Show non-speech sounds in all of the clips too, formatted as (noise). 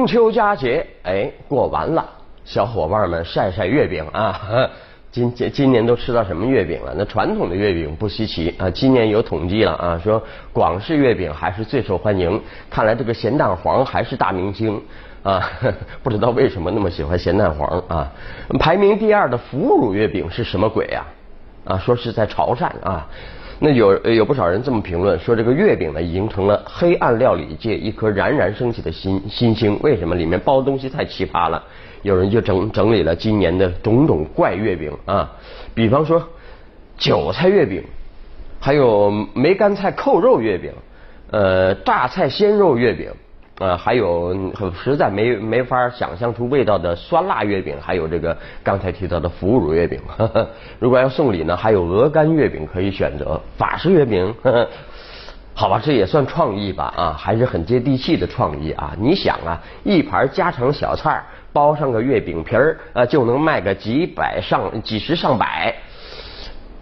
中秋佳节哎过完了，小伙伴们晒晒月饼啊！(laughs) 今今今年都吃到什么月饼了？那传统的月饼不稀奇啊，今年有统计了啊，说广式月饼还是最受欢迎。看来这个咸蛋黄还是大明星啊！(laughs) 不知道为什么那么喜欢咸蛋黄啊？排名第二的腐乳月饼是什么鬼呀？啊，说是在潮汕啊。那有有不少人这么评论说，这个月饼呢已经成了黑暗料理界一颗冉冉升起的新新星。为什么？里面包的东西太奇葩了。有人就整整理了今年的种种怪月饼啊，比方说韭菜月饼，还有梅干菜扣肉月饼，呃，榨菜鲜肉月饼。呃，还有实在没没法想象出味道的酸辣月饼，还有这个刚才提到的腐乳月饼。如果要送礼呢，还有鹅肝月饼可以选择。法式月饼，(laughs) 好吧，这也算创意吧啊，还是很接地气的创意啊。你想啊，一盘家常小菜包上个月饼皮儿啊，就能卖个几百上 (laughs) 几十上百，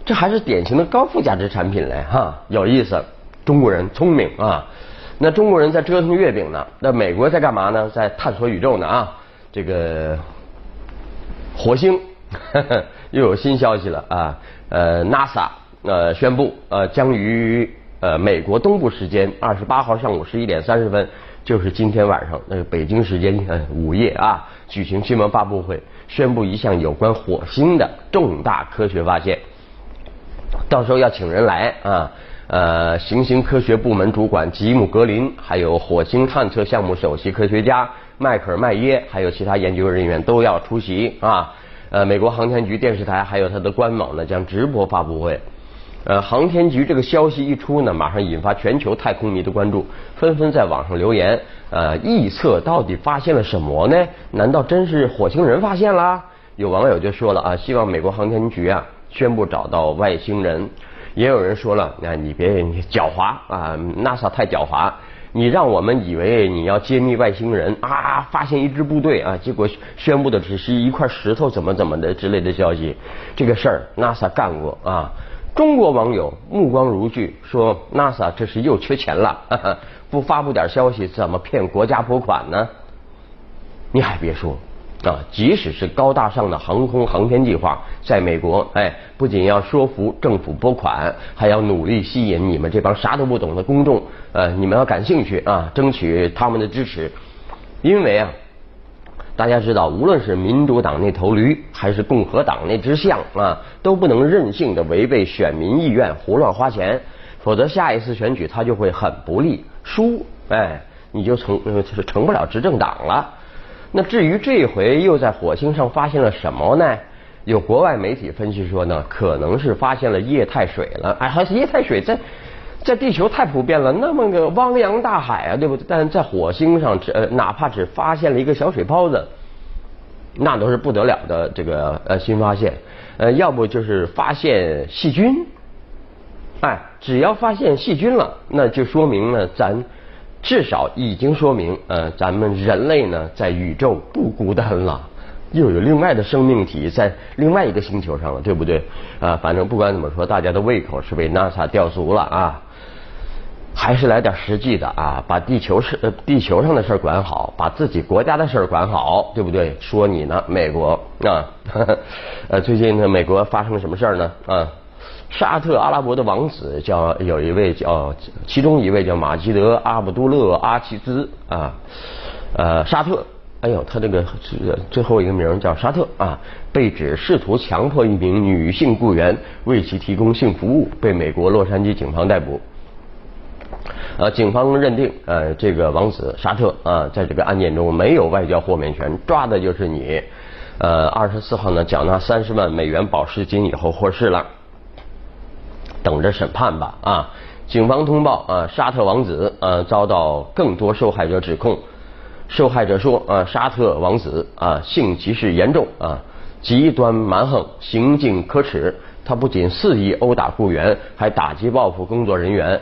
这还是典型的高附加值产品嘞哈，有意思。中国人聪明啊。那中国人在折腾月饼呢？那美国在干嘛呢？在探索宇宙呢啊！这个火星 (laughs) 又有新消息了啊！呃，NASA 呃宣布呃将于呃美国东部时间二十八号上午十一点三十分，就是今天晚上那个北京时间呃午夜啊，举行新闻发布会，宣布一项有关火星的重大科学发现。到时候要请人来啊。呃，行星科学部门主管吉姆格林，还有火星探测项目首席科学家迈克尔麦耶，还有其他研究人员都要出席啊。呃，美国航天局电视台还有它的官网呢，将直播发布会。呃，航天局这个消息一出呢，马上引发全球太空迷的关注，纷纷在网上留言，呃，臆测到底发现了什么呢？难道真是火星人发现啦？有网友就说了啊，希望美国航天局啊宣布找到外星人。也有人说了，那你别狡猾啊，NASA 太狡猾，你让我们以为你要揭秘外星人啊，发现一支部队啊，结果宣布的只是一块石头怎么怎么的之类的消息，这个事儿 NASA 干过啊。中国网友目光如炬说，NASA 这是又缺钱了，不发布点消息怎么骗国家拨款呢？你还别说。啊，即使是高大上的航空航天计划，在美国，哎，不仅要说服政府拨款，还要努力吸引你们这帮啥都不懂的公众，呃，你们要感兴趣啊，争取他们的支持。因为啊，大家知道，无论是民主党那头驴，还是共和党那只象啊，都不能任性的违背选民意愿胡乱花钱，否则下一次选举他就会很不利，输，哎，你就成就是成不了执政党了。那至于这回又在火星上发现了什么呢？有国外媒体分析说呢，可能是发现了液态水了。哎，还是液态水在在地球太普遍了，那么个汪洋大海啊，对不对？但在火星上，只呃哪怕只发现了一个小水泡子，那都是不得了的这个呃新发现。呃，要不就是发现细菌。哎，只要发现细菌了，那就说明呢咱。至少已经说明，呃，咱们人类呢，在宇宙不孤单了，又有另外的生命体在另外一个星球上了，对不对？啊，反正不管怎么说，大家的胃口是被 NASA 吊足了啊，还是来点实际的啊，把地球事、地球上的事儿管好，把自己国家的事儿管好，对不对？说你呢，美国啊，(laughs) 呃，最近呢，美国发生了什么事儿呢？啊？沙特阿拉伯的王子叫有一位叫，其中一位叫马基德阿卜杜勒阿齐兹啊，呃沙特，哎呦他这个最后一个名叫沙特啊，被指试图强迫一名女性雇员为其提供性服务，被美国洛杉矶警方逮捕。呃，警方认定呃这个王子沙特啊，在这个案件中没有外交豁免权，抓的就是你。呃，二十四号呢缴纳三十万美元保释金以后获释了。等着审判吧啊！警方通报啊，沙特王子啊遭到更多受害者指控。受害者说啊，沙特王子啊性歧视严重啊，极端蛮横，行径可耻。他不仅肆意殴打雇员，还打击报复工作人员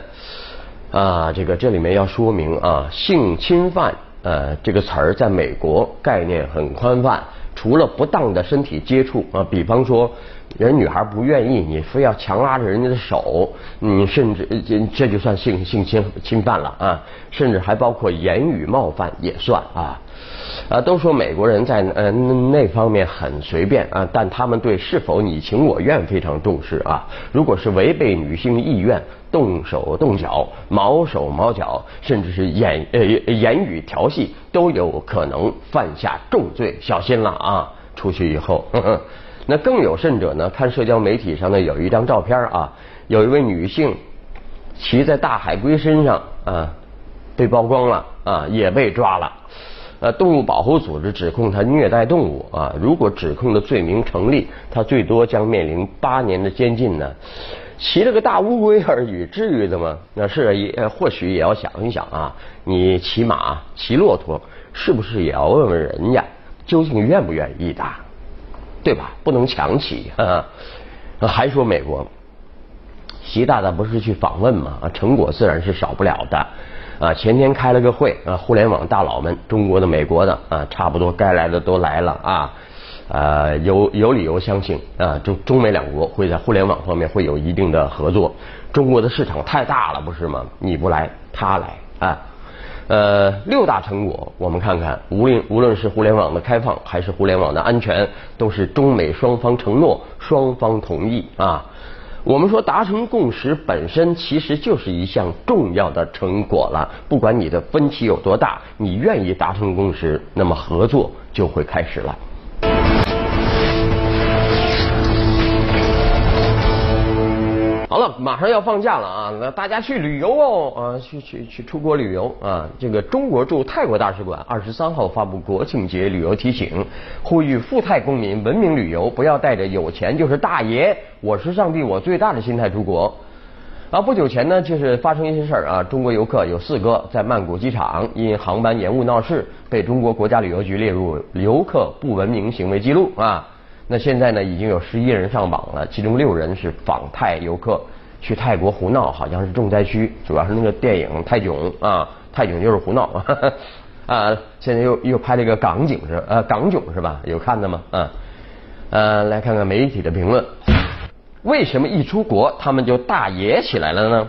啊。这个这里面要说明啊，性侵犯呃这个词儿在美国概念很宽泛，除了不当的身体接触啊，比方说。人女孩不愿意，你非要强拉着人家的手，你甚至这这就算性性侵侵犯了啊，甚至还包括言语冒犯也算啊。啊，都说美国人在呃那方面很随便啊，但他们对是否你情我愿非常重视啊。如果是违背女性意愿，动手动脚、毛手毛脚，甚至是言呃言语调戏，都有可能犯下重罪，小心了啊！出去以后，(laughs) 那更有甚者呢？看社交媒体上呢有一张照片啊，有一位女性骑在大海龟身上啊，被曝光了啊，也被抓了。呃，动物保护组织指控他虐待动物啊，如果指控的罪名成立，他最多将面临八年的监禁呢。骑了个大乌龟而已，至于的吗？那是也或许也要想一想啊，你骑马、骑骆驼，是不是也要问问人家究竟愿不愿意的，对吧？不能强起啊。(laughs) 还说美国，习大大不是去访问吗？成果自然是少不了的。啊，前天开了个会啊，互联网大佬们，中国的、美国的啊，差不多该来的都来了啊，呃，有有理由相信啊，中中美两国会在互联网方面会有一定的合作。中国的市场太大了，不是吗？你不来，他来啊。呃，六大成果，我们看看，无论无论是互联网的开放，还是互联网的安全，都是中美双方承诺，双方同意啊。我们说达成共识本身其实就是一项重要的成果了。不管你的分歧有多大，你愿意达成共识，那么合作就会开始了。好了，马上要放假了啊！那大家去旅游哦啊，去去去出国旅游啊！这个中国驻泰国大使馆二十三号发布国庆节旅游提醒，呼吁赴泰公民文明旅游，不要带着有钱就是大爷，我是上帝我最大的心态出国。啊，不久前呢，就是发生一些事儿啊，中国游客有四个在曼谷机场因航班延误闹事，被中国国家旅游局列入游客不文明行为记录啊。那现在呢，已经有十一人上榜了，其中六人是访泰游客，去泰国胡闹，好像是重灾区，主要是那个电影《泰囧》啊，《泰囧》就是胡闹 (laughs) 啊。现在又又拍了一个港囧是呃港囧是吧？有看的吗？啊，呃，来看看媒体的评论，为什么一出国他们就大爷起来了呢？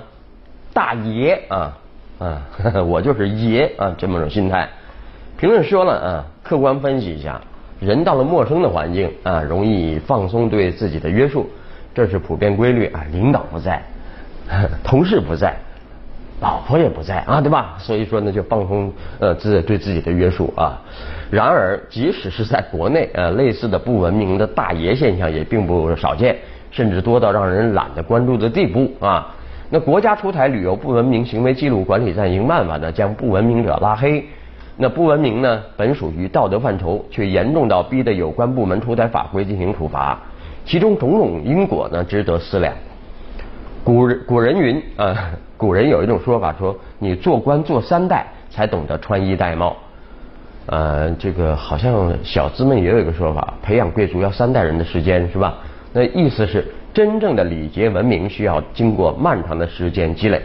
大爷啊啊，(laughs) 我就是爷啊，这么种心态。评论说了啊，客观分析一下。人到了陌生的环境啊，容易放松对自己的约束，这是普遍规律啊。领导不在，(laughs) 同事不在，老婆也不在啊，对吧？所以说呢，就放松呃自对自己的约束啊。然而，即使是在国内呃，类似的不文明的大爷现象也并不少见，甚至多到让人懒得关注的地步啊。那国家出台旅游不文明行为记录管理暂行办法呢，将不文明者拉黑。那不文明呢？本属于道德范畴，却严重到逼得有关部门出台法规进行处罚，其中种种因果呢，值得思量。古人古人云啊，古人有一种说法说，你做官做三代才懂得穿衣戴帽。呃，这个好像小资们也有一个说法，培养贵族要三代人的时间是吧？那意思是，真正的礼节文明需要经过漫长的时间积累。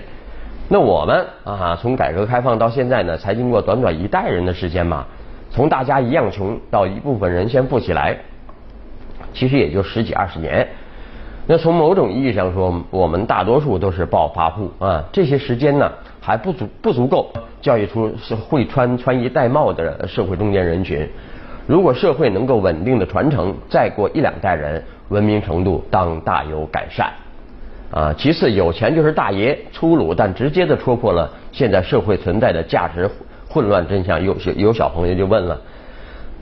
那我们啊，从改革开放到现在呢，才经过短短一代人的时间嘛，从大家一样穷到一部分人先富起来，其实也就十几二十年。那从某种意义上说，我们大多数都是暴发户啊。这些时间呢，还不足不足够教育出是会穿穿衣戴帽的社会中间人群。如果社会能够稳定的传承，再过一两代人，文明程度当大有改善。啊，其次有钱就是大爷，粗鲁但直接的戳破了现在社会存在的价值混乱真相。有有小朋友就问了，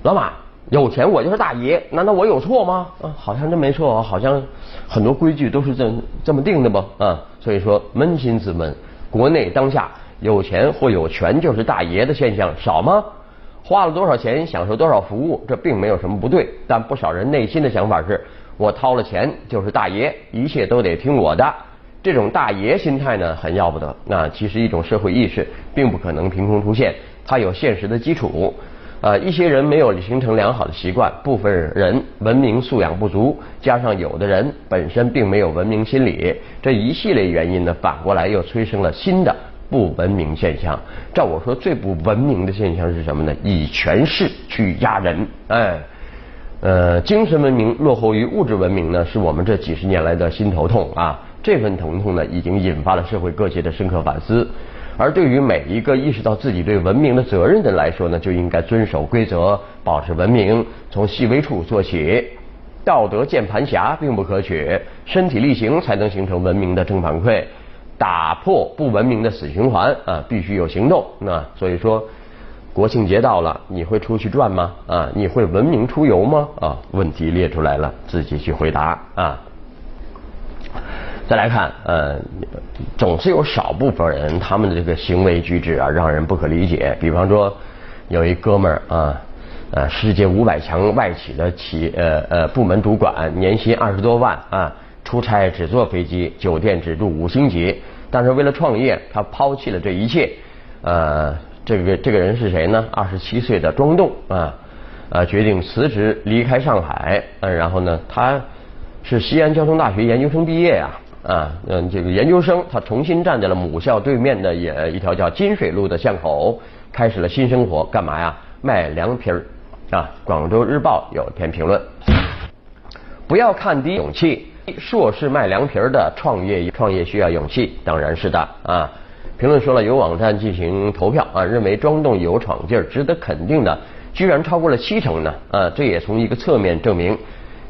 老马，有钱我就是大爷，难道我有错吗？啊，好像真没错，好像很多规矩都是这这么定的吧？啊，所以说扪心自问，国内当下有钱或有权就是大爷的现象少吗？花了多少钱享受多少服务，这并没有什么不对，但不少人内心的想法是。我掏了钱就是大爷，一切都得听我的。这种大爷心态呢，很要不得。那其实一种社会意识并不可能凭空出现，它有现实的基础。呃，一些人没有形成良好的习惯，部分人文明素养不足，加上有的人本身并没有文明心理，这一系列原因呢，反过来又催生了新的不文明现象。照我说，最不文明的现象是什么呢？以权势去压人，哎。呃，精神文明落后于物质文明呢，是我们这几十年来的心头痛啊。这份疼痛呢，已经引发了社会各界的深刻反思。而对于每一个意识到自己对文明的责任的人来说呢，就应该遵守规则，保持文明，从细微处做起。道德键盘侠并不可取，身体力行才能形成文明的正反馈，打破不文明的死循环啊，必须有行动。那所以说。国庆节到了，你会出去转吗？啊，你会文明出游吗？啊，问题列出来了，自己去回答啊。再来看，呃，总是有少部分人他们的这个行为举止啊，让人不可理解。比方说，有一哥们儿啊，呃，世界五百强外企的企呃呃部门主管，年薪二十多万啊，出差只坐飞机，酒店只住五星级，但是为了创业，他抛弃了这一切，呃。这个这个人是谁呢？二十七岁的庄栋啊啊，决定辞职离开上海。嗯，然后呢，他是西安交通大学研究生毕业呀啊嗯，这个研究生他重新站在了母校对面的也一条叫金水路的巷口，开始了新生活。干嘛呀？卖凉皮儿啊！广州日报有一篇评论：不要看低勇气，硕士卖凉皮儿的创业创业需要勇气，当然是的啊。评论说了，有网站进行投票啊，认为庄栋有闯劲儿、值得肯定的，居然超过了七成呢啊！这也从一个侧面证明，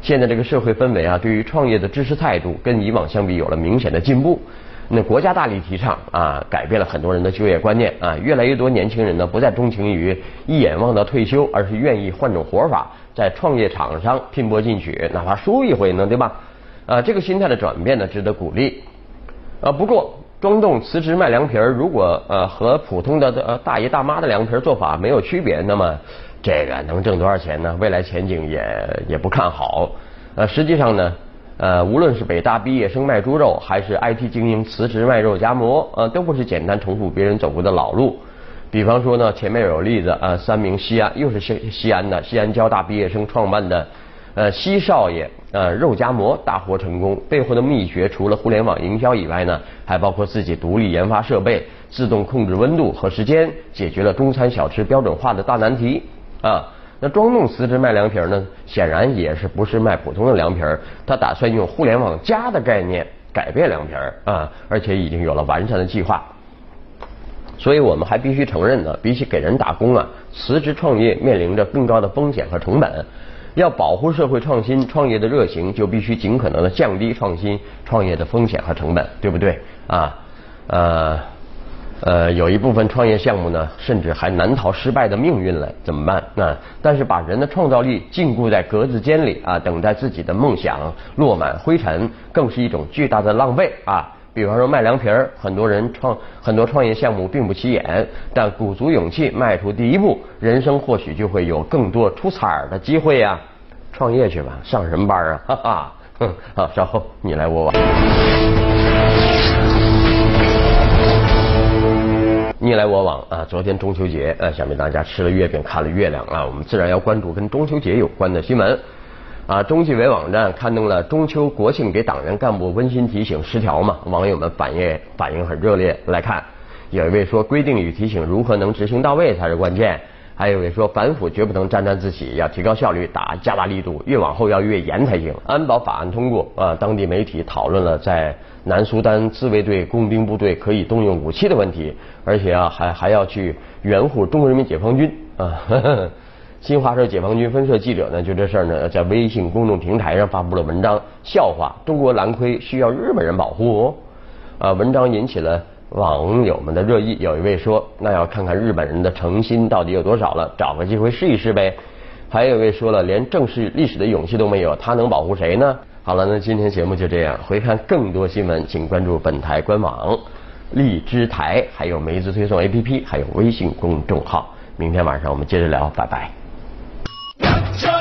现在这个社会氛围啊，对于创业的支持态度跟以往相比有了明显的进步。那国家大力提倡啊，改变了很多人的就业观念啊，越来越多年轻人呢不再钟情于一眼望到退休，而是愿意换种活法，在创业场上拼搏进取，哪怕输一回呢，对吧？啊，这个心态的转变呢，值得鼓励啊。不过。庄栋辞职卖凉皮儿，如果呃和普通的呃大爷大妈的凉皮儿做法没有区别，那么这个能挣多少钱呢？未来前景也也不看好。呃，实际上呢，呃，无论是北大毕业生卖猪肉，还是 IT 精英辞职卖肉夹馍，呃，都不是简单重复别人走过的老路。比方说呢，前面有例子呃，三名西安又是西西安的西安交大毕业生创办的。呃，西少爷呃肉夹馍大获成功，背后的秘诀除了互联网营销以外呢，还包括自己独立研发设备，自动控制温度和时间，解决了中餐小吃标准化的大难题啊。那庄栋辞职卖凉皮儿呢，显然也是不是卖普通的凉皮儿，他打算用互联网加的概念改变凉皮儿啊，而且已经有了完善的计划。所以我们还必须承认呢，比起给人打工啊，辞职创业面临着更高的风险和成本。要保护社会创新创业的热情，就必须尽可能的降低创新创业的风险和成本，对不对？啊，呃，呃，有一部分创业项目呢，甚至还难逃失败的命运了，怎么办？那但是把人的创造力禁锢在格子间里啊，等待自己的梦想落满灰尘，更是一种巨大的浪费啊。比方说卖凉皮儿，很多人创很多创业项目并不起眼，但鼓足勇气迈出第一步，人生或许就会有更多出彩的机会呀！创业去吧，上什么班啊？(laughs) 哈哈，哼，好，稍后你来我往，你来我往啊！昨天中秋节，呃，想必大家吃了月饼，看了月亮啊，我们自然要关注跟中秋节有关的新闻。啊，中纪委网站刊登了中秋国庆给党员干部温馨提醒十条嘛，网友们反应反应很热烈。来看，有一位说规定与提醒如何能执行到位才是关键，还有一位说反腐绝不能沾沾自喜，要提高效率，打加大力度，越往后要越严才行。安保法案通过啊，当地媒体讨论了在南苏丹自卫队工兵部队可以动用武器的问题，而且啊还还要去援护中国人民解放军啊。(laughs) 新华社解放军分社记者呢，就这事儿呢，在微信公众平台上发布了文章，笑话中国蓝盔需要日本人保护。啊，文章引起了网友们的热议。有一位说，那要看看日本人的诚心到底有多少了，找个机会试一试呗。还有一位说了，连正视历史的勇气都没有，他能保护谁呢？好了，那今天节目就这样。回看更多新闻，请关注本台官网、荔枝台，还有梅子推送 APP，还有微信公众号。明天晚上我们接着聊，拜拜。やっちゃ